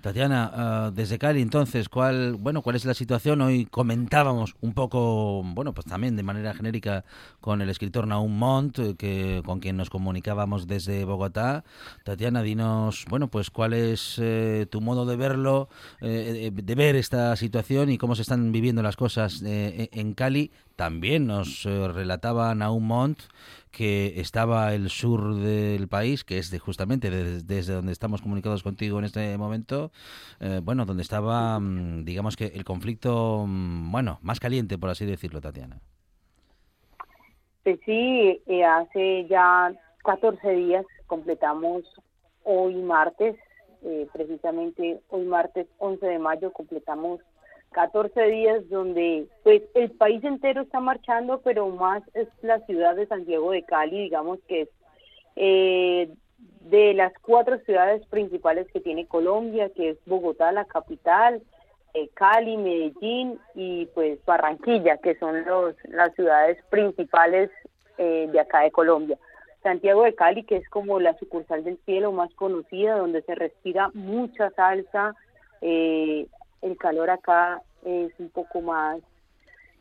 Tatiana, ah, desde Cali, entonces, ¿cuál, bueno, ¿cuál es la situación? Hoy comentábamos un poco, bueno, pues también de manera genérica con el escritor Naum Montt, eh, que, con quien nos comunicábamos desde Bogotá. Tatiana, dinos, bueno, pues cuál es eh, tu modo de verlo, eh, de ver esta situación y cómo se están viviendo las cosas eh, en Cali. También nos eh, relataba Naum Montt que estaba el sur del país, que es de, justamente de- desde donde estamos comunicados contigo en este momento, eh, bueno, donde estaba, mm, digamos que el conflicto, mm, bueno, más caliente, por así decirlo, Tatiana.
Pues sí, eh, hace ya 14 días completamos hoy martes, precisamente hoy martes 11 de mayo completamos 14 días donde pues el país entero está marchando, pero más es la ciudad de Santiago de Cali, digamos que es eh, de las cuatro ciudades principales que tiene Colombia, que es Bogotá, la capital, eh, Cali, Medellín y pues Barranquilla, que son los, las ciudades principales eh, de acá de Colombia. Santiago de Cali, que es como la sucursal del cielo más conocida, donde se respira mucha salsa, eh, el calor acá es un poco más,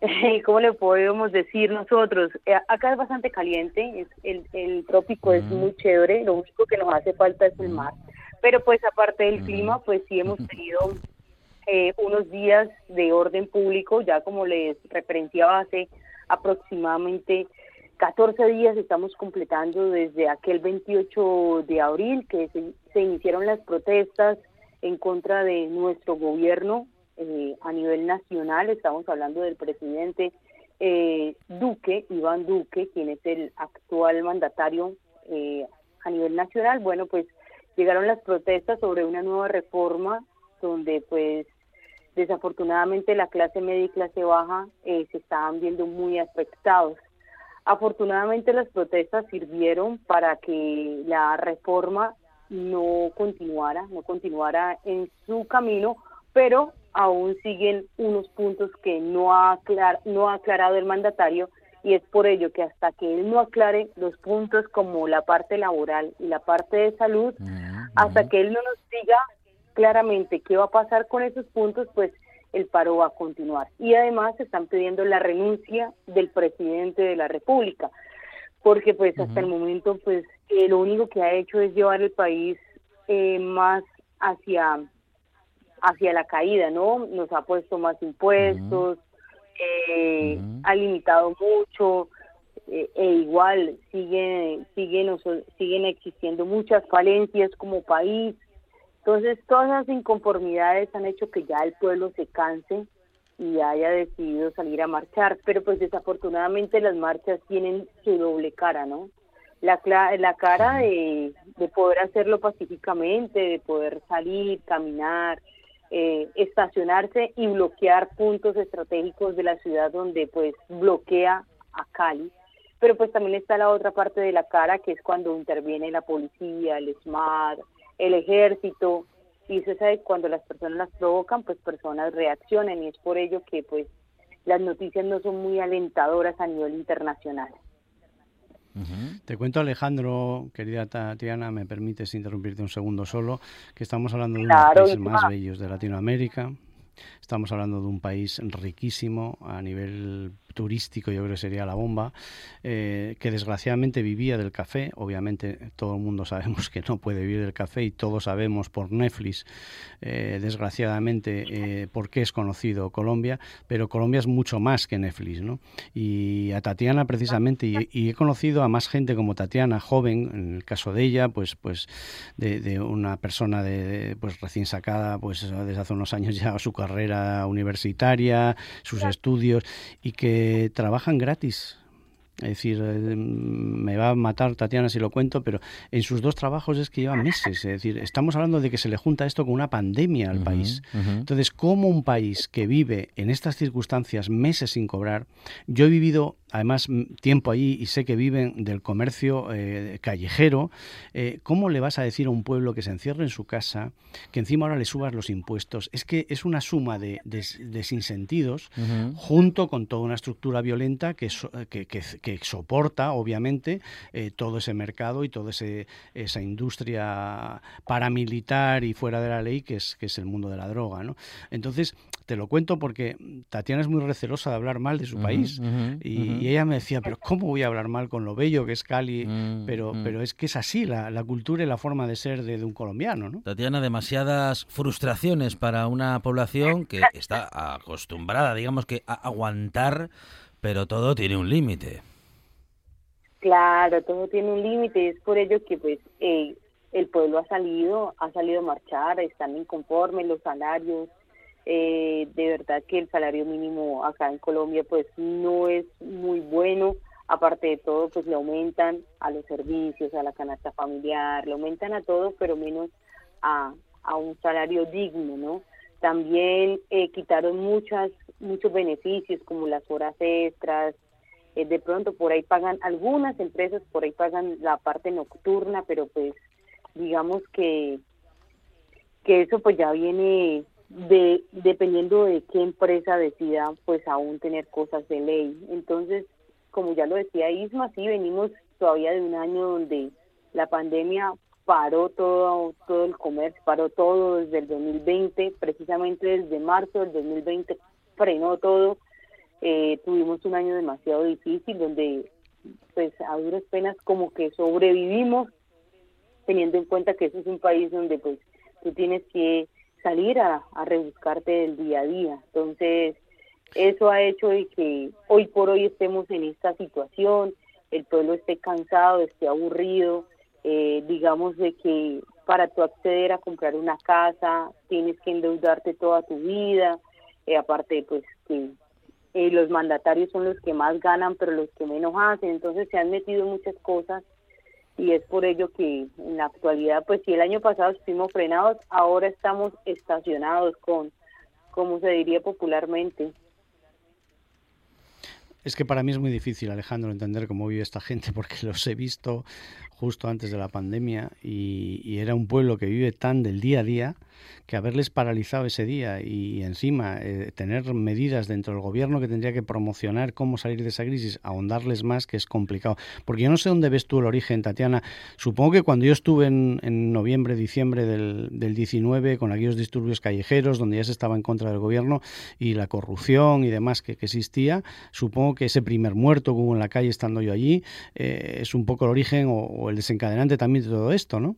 ¿cómo le podemos decir nosotros? Eh, acá es bastante caliente, es, el, el trópico es
Ujú.
muy chévere, lo único que nos hace falta es el mar. Pero pues aparte del
Ujú.
clima, pues sí hemos tenido eh, unos días de orden público, ya como les referenciaba hace aproximadamente 14 días estamos completando desde aquel 28 de abril que se, se iniciaron las protestas en contra de nuestro gobierno eh, a nivel nacional. Estamos hablando del presidente eh, Duque, Iván Duque, quien es el actual mandatario eh, a nivel nacional. Bueno, pues llegaron las protestas sobre una nueva reforma donde pues desafortunadamente la clase media y clase baja eh, se estaban viendo muy afectados. Afortunadamente las protestas sirvieron para que la reforma no continuara, no continuara en su camino, pero aún siguen unos puntos que no ha, aclar- no ha aclarado el mandatario y es por ello que hasta que él no aclare los puntos como la parte laboral y la parte de salud, hasta que él no nos diga claramente qué va a pasar con esos puntos, pues el paro va a continuar. Y además están pidiendo la renuncia del presidente de la República, porque pues hasta el momento pues eh, lo único que ha hecho es llevar el país eh, más hacia hacia la caída, ¿no? Nos ha puesto más impuestos, eh, ha limitado mucho, eh, e igual siguen siguen siguen existiendo muchas falencias como país. Entonces todas esas inconformidades han hecho que ya el pueblo se canse y haya decidido salir a marchar pero pues desafortunadamente las marchas tienen su doble cara no la la cara de, de poder hacerlo pacíficamente de poder salir caminar eh, estacionarse y bloquear puntos estratégicos de la ciudad donde pues bloquea a Cali. Pero pues también está la otra parte de la cara que es cuando interviene la policía, el SMAT, el ejército y se sabe cuando las personas las provocan pues personas reaccionan y es por ello que pues las noticias no son muy alentadoras a nivel internacional.
Te cuento, Alejandro, querida Tatiana, me permites interrumpirte un segundo solo, que estamos hablando de uno de los países más bellos de Latinoamérica. Estamos hablando de un país riquísimo a nivel turístico, yo creo que sería la bomba, eh, que desgraciadamente vivía del café. Obviamente todo el mundo sabemos que no puede vivir del café y todos sabemos por Netflix, eh, desgraciadamente, eh, por qué es conocido Colombia, pero Colombia es mucho más que Netflix. ¿no? Y a Tatiana precisamente, y, he conocido a más gente como Tatiana, joven, en el caso de ella, pues, pues de, una persona de, pues recién sacada, pues desde hace unos años ya su carrera universitaria, sus estudios, y que trabajan gratis. Es decir, eh, me va a matar Tatiana si lo cuento, pero en sus dos trabajos es que llevan meses. Es decir, estamos hablando de que se le junta esto con una pandemia al país. Entonces, ¿cómo un país que vive en estas circunstancias meses sin cobrar? Yo he vivido además tiempo allí y sé que viven del comercio eh, callejero, eh, ¿cómo le vas a decir a un pueblo que se encierre en su casa, que encima ahora le subas los impuestos? Es que es una suma de, de, sinsentidos junto con toda una estructura violenta que, que, soporta, obviamente, eh, todo ese mercado y toda esa industria paramilitar y fuera de la ley que es, que es el mundo de la droga. ¿no? Entonces, te lo cuento porque Tatiana es muy recelosa de hablar mal de su país y, ella me decía, pero ¿cómo voy a hablar mal con lo bello que es Cali?
Mm,
pero,
mm.
pero es que es así la, cultura y la forma de ser de, un colombiano, ¿no?
Tatiana, demasiadas frustraciones para una población que está acostumbrada, digamos que, a aguantar, pero todo tiene un límite.
Claro, todo tiene un límite, es por ello que pues eh, el pueblo ha salido, ha salido a marchar, están inconformes los salarios, eh, de verdad que el salario mínimo acá en Colombia pues no es muy bueno, aparte de todo pues le aumentan a los servicios, a la canasta familiar, le aumentan a todo pero menos a, a un salario digno, ¿no? También eh, quitaron muchas, muchos beneficios como las horas extras, eh, de pronto por ahí pagan, algunas empresas por ahí pagan la parte nocturna, pero pues digamos que que eso pues ya viene de dependiendo de qué empresa decida pues aún tener cosas de ley. Entonces, como ya lo decía Isma, sí venimos todavía de un año donde la pandemia paró todo todo el comercio, paró todo desde el 2020, precisamente desde marzo del 2020 frenó todo. Eh, tuvimos un año demasiado difícil donde pues a duras penas como que sobrevivimos teniendo en cuenta que eso es un país donde pues tú tienes que salir a, rebuscarte del día a día. Entonces, eso ha hecho de que hoy por hoy estemos en esta situación, el pueblo esté cansado, esté aburrido, eh, digamos de que para tú acceder a comprar una casa tienes que endeudarte toda tu vida, eh, aparte pues que eh, los mandatarios son los que más ganan pero los que menos hacen, entonces se han metido muchas cosas y es por ello que en la actualidad, pues si el año pasado estuvimos frenados, ahora estamos estacionados con, como se diría popularmente.
Es que para mí es muy difícil, Alejandro, entender cómo vive esta gente, porque los he visto justo antes de la pandemia y, era un pueblo que vive tan del día a día que haberles paralizado ese día y encima eh, tener medidas dentro del gobierno que tendría que promocionar cómo salir de esa crisis, ahondarles más, que es complicado. Porque yo no sé dónde ves tú el origen, Tatiana. Supongo que cuando yo estuve en, noviembre, diciembre del, del 19, con aquellos disturbios callejeros, donde ya se estaba en contra del gobierno y la corrupción y demás que, existía, supongo que ese primer muerto que hubo en la calle estando yo allí eh, es un poco el origen o el desencadenante también de todo esto, ¿no?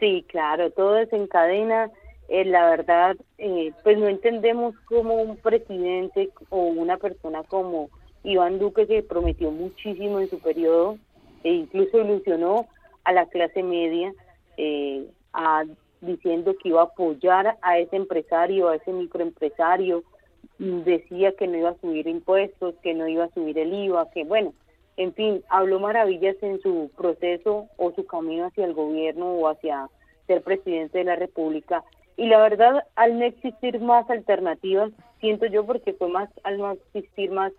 Sí, claro, todo desencadena. Eh, la verdad, eh, pues no entendemos cómo un presidente o una persona como Iván Duque, que prometió muchísimo en su periodo e incluso ilusionó a la clase media, eh, a, diciendo que iba a apoyar a ese empresario, a ese microempresario, decía que no iba a subir impuestos, que no iba a subir el IVA, que bueno, en fin, habló maravillas en su proceso o su camino hacia el gobierno o hacia ser presidente de la República. Y la verdad, al no existir más alternativas, siento yo porque fue más, al no existir más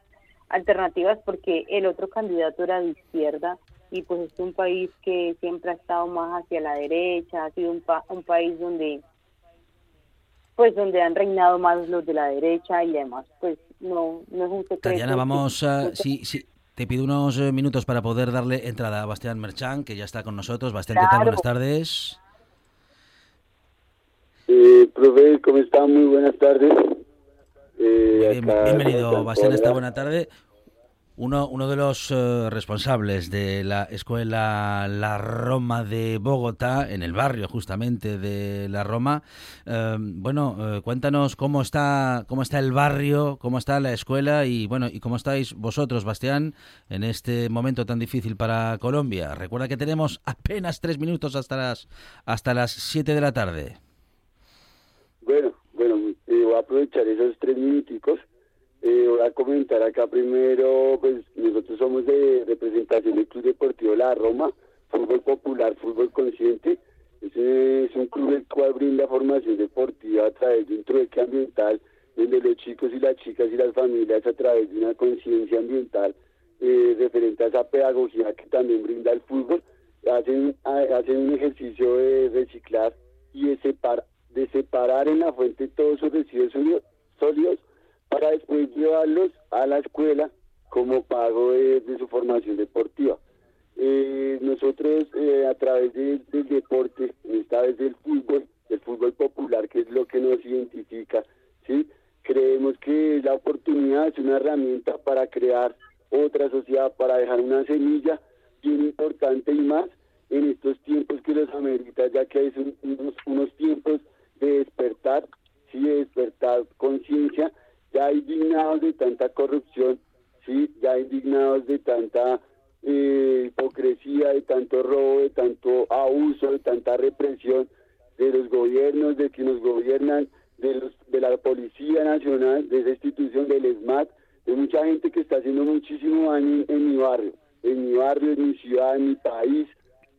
alternativas, porque el otro candidato era de izquierda y pues es un país que siempre ha estado más hacia la derecha, ha sido un, un país donde pues donde han reinado más los de la derecha y además pues no, no es un secreto.
Tatiana, vamos a... Sí, sí, te pido unos eh, minutos para poder darle entrada a Bastián Merchán, que ya está con nosotros. Bastián, ¿qué tal? Buenas tardes.
Eh, profe, ¿cómo está? Muy buenas tardes. Eh,
Bien-
acá-
bienvenido, Bastián, esta buena tarde. Uno, uno de los eh, responsables de la escuela La Roma de Bogotá, en el barrio justamente de La Roma. Eh, bueno, eh, cuéntanos cómo está, cómo está el barrio, cómo está la escuela y bueno, y cómo estáis vosotros, Bastián, en este momento tan difícil para Colombia. Recuerda que tenemos apenas tres minutos hasta las hasta las siete de la tarde.
Bueno, bueno, voy a aprovechar esos tres minuticos. Eh, voy a comentar acá primero, pues nosotros somos de representación del Club Deportivo La Roma, fútbol popular, fútbol consciente. Es un club el cual brinda formación deportiva a través de un trueque ambiental, donde los chicos y las chicas y las familias a través de una conciencia ambiental eh, referente a esa pedagogía que también brinda el fútbol, hacen, ha- hacen un ejercicio de reciclar y de, separ- de separar en la fuente todos sus residuos sólidos para después llevarlos a la escuela como pago de, su formación deportiva. Eh, nosotros eh, a través de- del deporte, esta vez del fútbol, del fútbol popular, que es lo que nos identifica, ¿sí? creemos que la oportunidad es una herramienta para crear otra sociedad, para dejar una semilla bien importante y más en estos tiempos que los amerita, ya que un- unos, unos tiempos de despertar, sí, de despertar conciencia, ya indignados de tanta corrupción, sí, ya indignados de tanta eh, hipocresía, de tanto robo, de tanto abuso, de tanta represión de los gobiernos, de que nos gobiernan, de, los, de la Policía Nacional, de esa institución, del ESMAD, de mucha gente que está haciendo muchísimo daño en, mi barrio, en mi barrio, en mi ciudad, en mi país,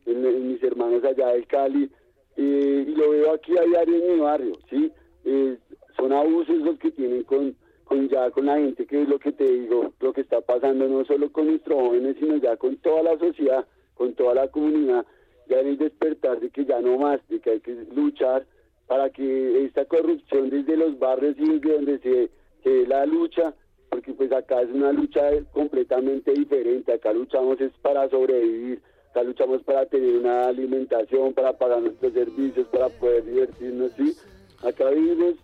en, en mis hermanos allá del Cali, eh, y lo veo aquí a diario en mi barrio, ¿sí? Eh, son abusos los que tienen con, con ya con la gente, que es lo que te digo, lo que está pasando no solo con nuestros jóvenes, sino ya con toda la sociedad, con toda la comunidad, ya en el despertar de que ya no más, de que hay que luchar para que esta corrupción desde los barrios y desde donde se, se dé la lucha, porque pues acá es una lucha completamente diferente, acá luchamos es para sobrevivir, acá luchamos para tener una alimentación, para pagar nuestros servicios, para poder divertirnos, ¿sí? Acá vivimos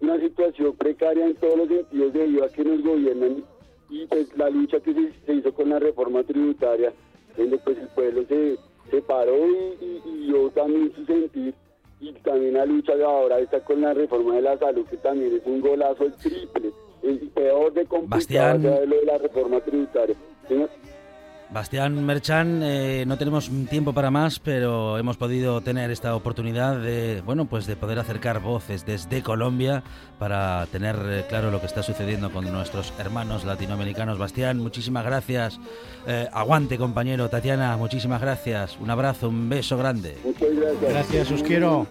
una situación precaria en todos los sentidos debido a que nos gobiernan y pues la lucha que se, se hizo con la reforma tributaria, donde pues el pueblo se, se paró y, y, y dio también su sentir y también la lucha de ahora está con la reforma de la salud que también es un golazo el triple, el peor de complicado de lo de la reforma tributaria.
Bastián Merchan, eh, no tenemos tiempo para más, pero hemos podido tener esta oportunidad de, bueno, pues de poder acercar voces desde Colombia para tener eh, claro lo que está sucediendo con nuestros hermanos latinoamericanos. Bastián, muchísimas gracias. Eh, aguante, compañero. Tatiana, muchísimas gracias. Un abrazo, un beso grande.
muchas gracias.
Gracias, os quiero.